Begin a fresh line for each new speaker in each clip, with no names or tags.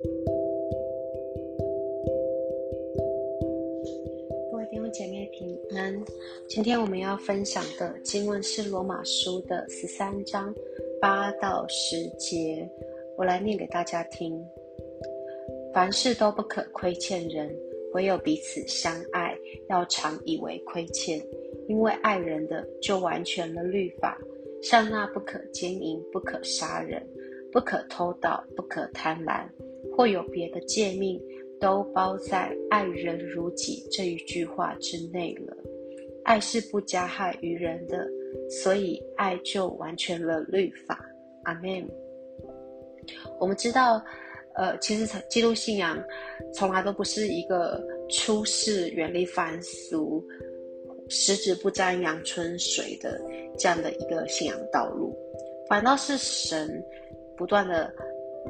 各位弟兄姐妹平安。今天我们要分享的经文是罗马书的十三章八到十节，我来念给大家听。凡事都不可亏欠人，唯有彼此相爱，要常以为亏欠。因为爱人的，就完全了律法。像那不可奸淫、不可杀人、不可偷盗、不可贪婪，或有别的诫命，都包在“爱人如己”这一句话之内了。爱是不加害于人的，所以爱就完全了律法。阿门。我们知道，呃，其实基督信仰从来都不是一个出世、远离凡俗。十指不沾阳春水的这样的一个信仰道路，反倒是神不断的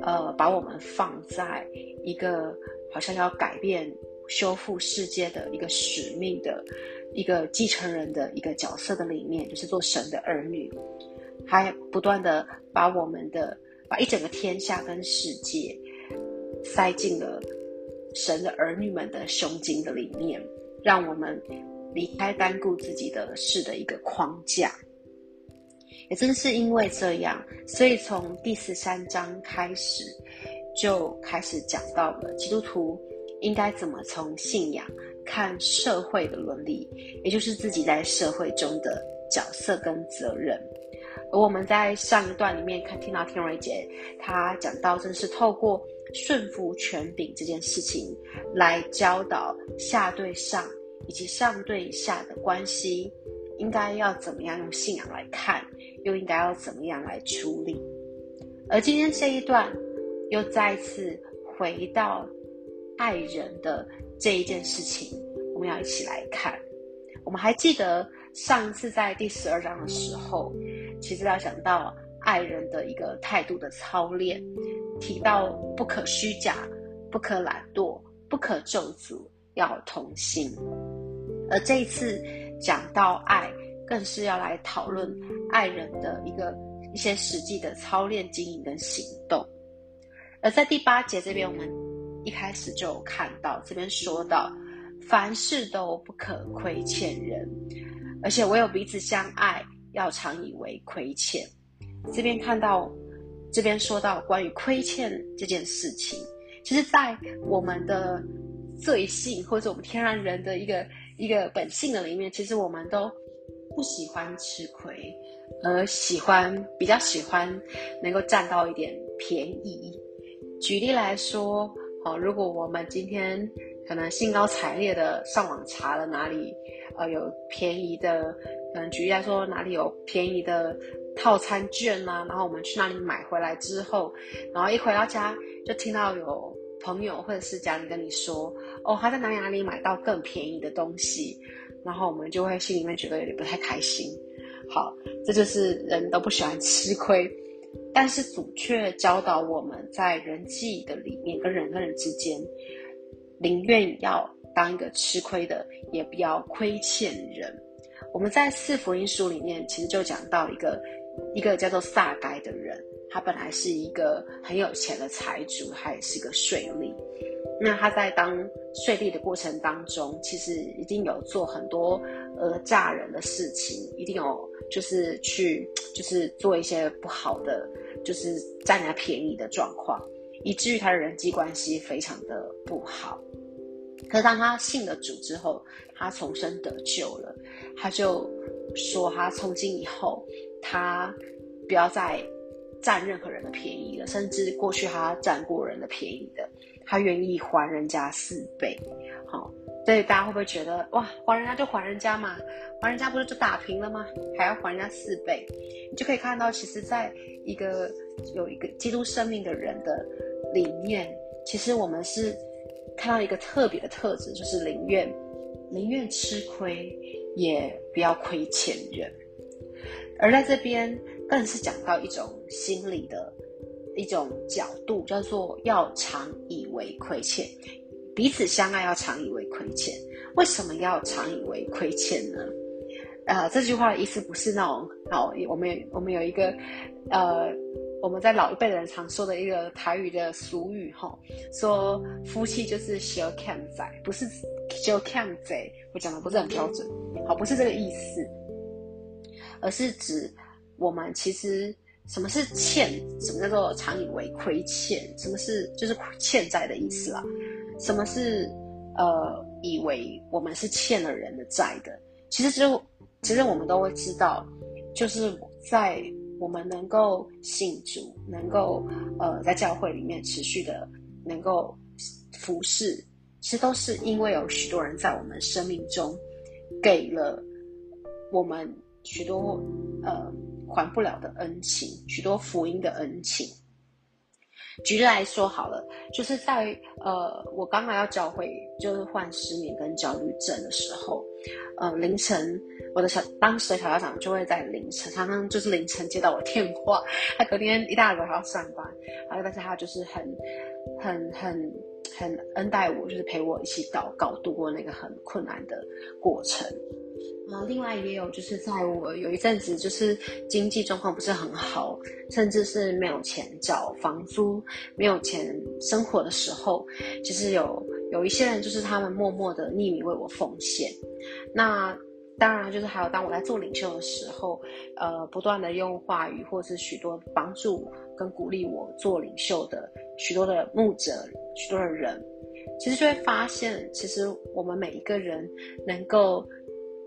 呃把我们放在一个好像要改变、修复世界的一个使命的一个继承人的一个角色的里面，就是做神的儿女，还不断的把我们的把一整个天下跟世界塞进了神的儿女们的胸襟的里面，让我们。离开单顾自己的事的一个框架，也正是因为这样，所以从第十三章开始就开始讲到了基督徒应该怎么从信仰看社会的伦理，也就是自己在社会中的角色跟责任。而我们在上一段里面看听到天瑞姐她讲到，正是透过顺服权柄这件事情来教导下对上。以及上对下的关系，应该要怎么样用信仰来看，又应该要怎么样来处理？而今天这一段又再次回到爱人的这一件事情，我们要一起来看。我们还记得上次在第十二章的时候，其实要讲到爱人的一个态度的操练，提到不可虚假，不可懒惰，不可咒诅，要同心。而这一次讲到爱，更是要来讨论爱人的一个一些实际的操练、经营跟行动。而在第八节这边，我们一开始就看到这边说到，凡事都不可亏欠人，而且唯有彼此相爱，要常以为亏欠。这边看到，这边说到关于亏欠这件事情，其实，在我们的罪性或者我们天然人的一个。一个本性的里面，其实我们都不喜欢吃亏，而喜欢比较喜欢能够占到一点便宜。举例来说，哦，如果我们今天可能兴高采烈的上网查了哪里，呃，有便宜的，嗯举例来说哪里有便宜的套餐券啊，然后我们去那里买回来之后，然后一回到家就听到有。朋友或者是家人跟你说，哦，他在哪里哪里买到更便宜的东西，然后我们就会心里面觉得有点不太开心。好，这就是人都不喜欢吃亏，但是主却教导我们在人际的里面，跟人跟人之间，宁愿要当一个吃亏的，也不要亏欠人。我们在四福音书里面，其实就讲到一个一个叫做撒该的人。他本来是一个很有钱的财主，他也是个税吏。那他在当税吏的过程当中，其实一定有做很多呃诈人的事情，一定有就是去就是做一些不好的，就是占人家便宜的状况，以至于他的人际关系非常的不好。可是当他信了主之后，他重生得救了，他就说他从今以后，他不要再。占任何人的便宜了，甚至过去他占过人的便宜的，他愿意还人家四倍。好，所以大家会不会觉得哇，还人家就还人家嘛，还人家不是就打平了吗？还要还人家四倍？你就可以看到，其实在一个有一个基督生命的人的里面，其实我们是看到一个特别的特质，就是宁愿宁愿吃亏，也不要亏欠人。而在这边。更是讲到一种心理的一种角度，叫做要常以为亏欠，彼此相爱要常以为亏欠。为什么要常以为亏欠呢？啊，这句话的意思不是那种，好，我们我们有一个呃我们在老一辈人常说的一个台语的俗语哈，说夫妻就是小看仔，不是小看贼，我讲的不是很标准，好，不是这个意思，而是指我们其实什么是欠，什么叫做常以为亏欠，什么是就是欠债的意思啦，什么是呃以为我们是欠了人的债的，其实就其实我们都会知道，就是在。我们能够信主，能够呃在教会里面持续的能够服侍，其实都是因为有许多人在我们生命中给了我们许多呃还不了的恩情，许多福音的恩情。举例来说好了，就是在呃我刚来要教会，就是患失眠跟焦虑症的时候，呃凌晨。我的小当时的小校长就会在凌晨，常常就是凌晨接到我电话。他隔天一大早还要上班，然后但是他就是很、很、很、很恩待我，就是陪我一起祷告，度过那个很困难的过程。然后另外也有就是在我有一阵子就是经济状况不是很好，甚至是没有钱缴房租、没有钱生活的时候，其实有有一些人就是他们默默的匿名为我奉献。那当然，就是还有当我在做领袖的时候，呃，不断的用话语或是许多帮助跟鼓励我做领袖的许多的牧者、许多的人，其实就会发现，其实我们每一个人能够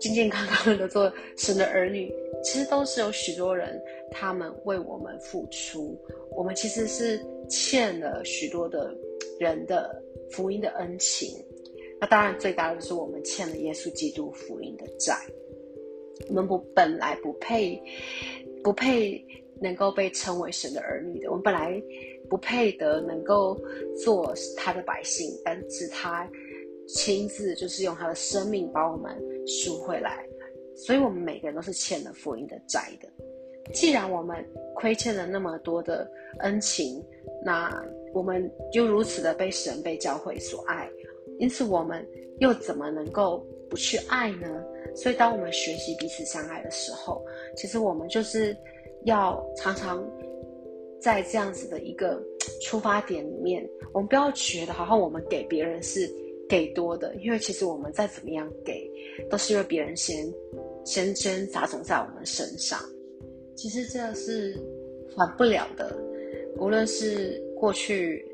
健健康康的做神的儿女，其实都是有许多人他们为我们付出，我们其实是欠了许多的人的福音的恩情。那当然，最大的是我们欠了耶稣基督福音的债。我们不本来不配，不配能够被称为神的儿女的。我们本来不配得能够做他的百姓，但是他亲自就是用他的生命把我们赎回来。所以，我们每个人都是欠了福音的债的。既然我们亏欠了那么多的恩情，那我们又如此的被神、被教会所爱。因此，我们又怎么能够不去爱呢？所以，当我们学习彼此相爱的时候，其实我们就是要常常在这样子的一个出发点里面，我们不要觉得好像我们给别人是给多的，因为其实我们再怎么样给，都是因为别人先先先砸种在我们身上。其实这是还不了的，无论是过去。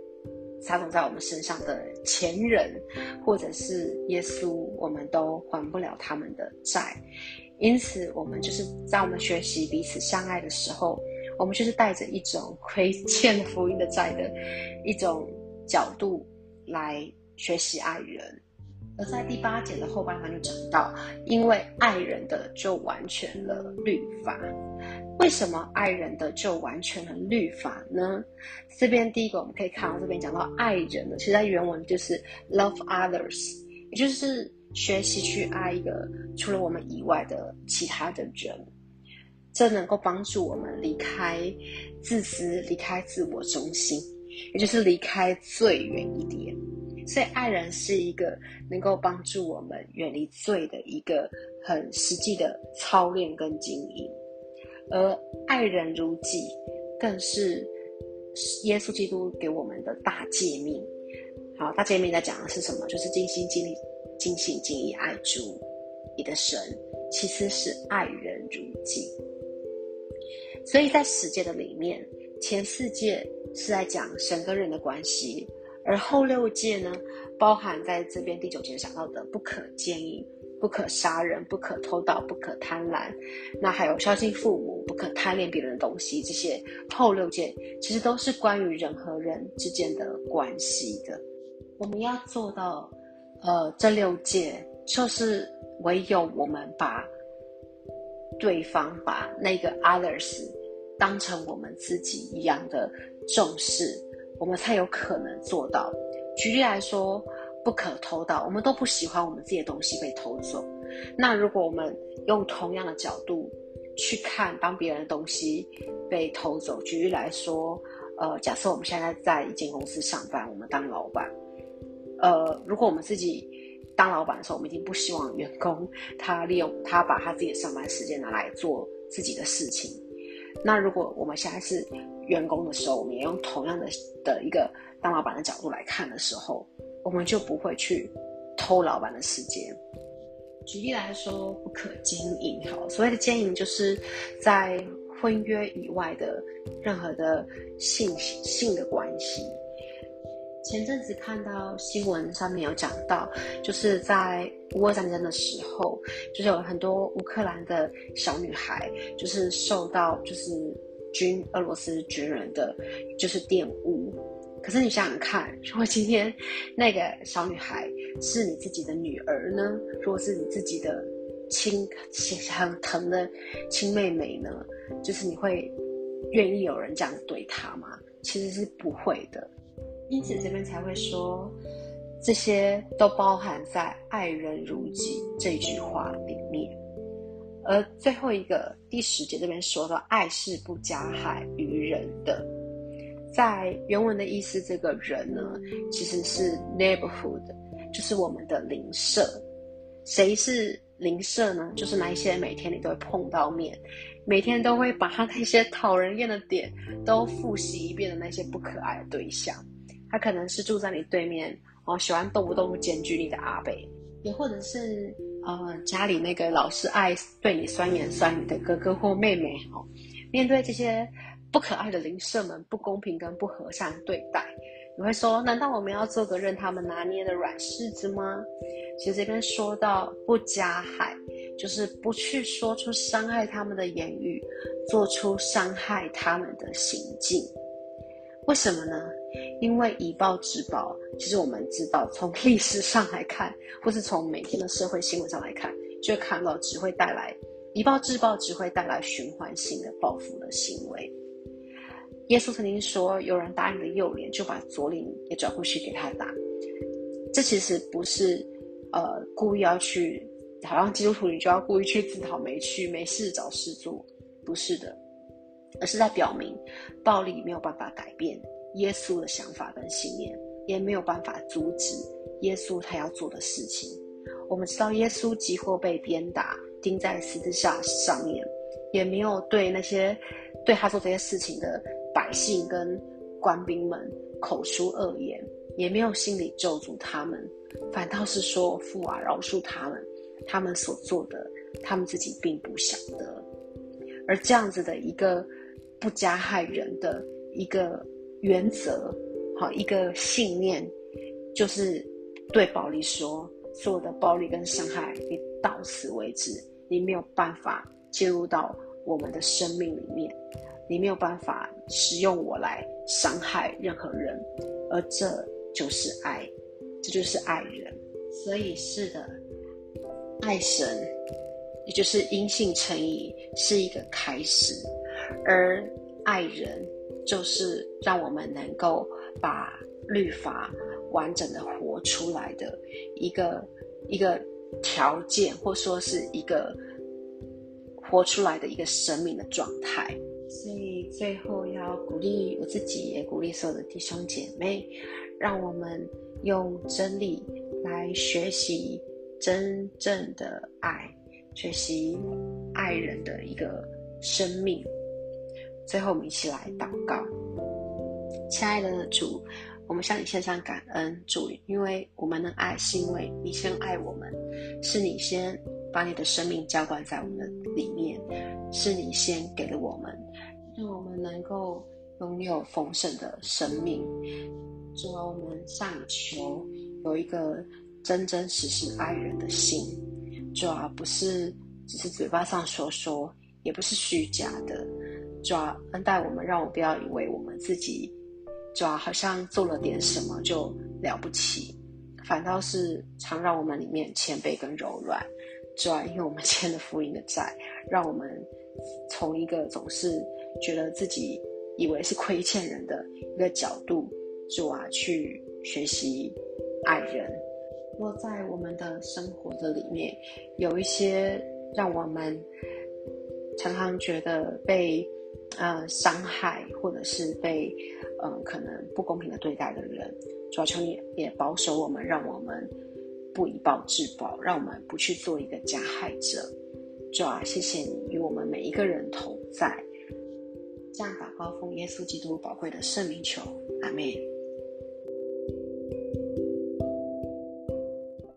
撒种在我们身上的前人，或者是耶稣，我们都还不了他们的债。因此，我们就是在我们学习彼此相爱的时候，我们就是带着一种亏欠福音的债的一种角度来学习爱人。而在第八节的后半段就讲到，因为爱人的就完全了律法。为什么爱人的就完全了律法呢？这边第一个我们可以看到，这边讲到爱人的，其实在原文就是 love others，也就是学习去爱一个除了我们以外的其他的人，这能够帮助我们离开自私，离开自我中心，也就是离开最远一点。所以爱人是一个能够帮助我们远离罪的一个很实际的操练跟经营。而爱人如己，更是耶稣基督给我们的大诫命。好，大诫命在讲的是什么？就是尽心尽力、尽心尽意爱主你的神。其次是爱人如己。所以在十诫的里面，前四诫是在讲神跟人的关系，而后六戒呢，包含在这边第九节讲到的不可奸淫。不可杀人，不可偷盗，不可贪婪。那还有孝敬父母，不可贪恋别人的东西。这些后六戒其实都是关于人和人之间的关系的。我们要做到，呃，这六戒就是唯有我们把对方把那个 others 当成我们自己一样的重视，我们才有可能做到。举例来说。不可偷盗，我们都不喜欢我们自己的东西被偷走。那如果我们用同样的角度去看，当别人的东西被偷走，举例来说，呃，假设我们现在在一间公司上班，我们当老板，呃，如果我们自己当老板的时候，我们已经不希望员工他利用他把他自己的上班时间拿来做自己的事情。那如果我们现在是员工的时候，我们也用同样的的一个当老板的角度来看的时候，我们就不会去偷老板的时间。举例来说，不可经营。好，所谓的经营，就是在婚约以外的任何的性性的关系。前阵子看到新闻上面有讲到，就是在乌俄战争的时候，就是有很多乌克兰的小女孩，就是受到就是军俄罗斯军人的就是玷污。可是你想想看，如果今天那个小女孩是你自己的女儿呢？如果是你自己的亲很疼的亲妹妹呢？就是你会愿意有人这样对她吗？其实是不会的。因此这边才会说，这些都包含在“爱人如己”这句话里面。而最后一个第十节这边说到“爱是不加害于人的”，在原文的意思，这个人呢，其实是 neighborhood，就是我们的邻舍。谁是邻舍呢？就是那一些每天你都会碰到面，每天都会把他那些讨人厌的点都复习一遍的那些不可爱的对象。他可能是住在你对面哦，喜欢动不动检举你的阿北，也或者是呃家里那个老是爱对你酸言酸语的哥哥或妹妹哦。面对这些不可爱的邻舍们不公平跟不和善对待，你会说：难道我们要做个任他们拿捏的软柿子吗？其实这边说到不加害，就是不去说出伤害他们的言语，做出伤害他们的行径。为什么呢？因为以暴制暴，其实我们知道，从历史上来看，或是从每天的社会新闻上来看，就会看到只会带来以暴制暴，只会带来循环性的报复的行为。耶稣曾经说：“有人打你的右脸，就把左脸也转过去给他打。”这其实不是呃故意要去，好像基督徒你就要故意去自讨没趣、没事找事做，不是的。而是在表明，暴力没有办法改变耶稣的想法跟信念，也没有办法阻止耶稣他要做的事情。我们知道，耶稣几乎被鞭打、钉在十字架上面，也没有对那些对他做这些事情的百姓跟官兵们口出恶言，也没有心里咒诅他们，反倒是说：“父啊，饶恕他们，他们所做的，他们自己并不晓得。”而这样子的一个。不加害人的一个原则，好一个信念，就是对暴力说：所有的暴力跟伤害，你到此为止，你没有办法介入到我们的生命里面，你没有办法使用我来伤害任何人，而这就是爱，这就是爱人。所以是的，爱神，也就是因信成义，是一个开始。而爱人，就是让我们能够把律法完整的活出来的一个一个条件，或说是一个活出来的一个生命的状态。所以最后要鼓励我自己，也鼓励所有的弟兄姐妹，让我们用真理来学习真正的爱，学习爱人的一个生命。最后，我们一起来祷告，亲爱的主，我们向你献上感恩，主，因为我们能爱，是因为你先爱我们，是你先把你的生命浇灌在我们的里面，是你先给了我们，让我们能够拥有丰盛的生命。主啊，我们向你求有一个真真实实爱人的心，主啊，不是只是嘴巴上说说，也不是虚假的。主要恩待我们，让我不要以为我们自己，主要好像做了点什么就了不起，反倒是常让我们里面谦卑跟柔软。主要因为我们欠了福音的债，让我们从一个总是觉得自己以为是亏欠人的一个角度，主啊，去学习爱人。若在我们的生活的里面有一些让我们常常觉得被。呃，伤害或者是被，嗯，可能不公平的对待的人，主要求你也保守我们，让我们不以暴制暴，让我们不去做一个加害者。主啊，谢谢你与我们每一个人同在，这样祷告奉耶稣基督宝贵的圣名求，阿门。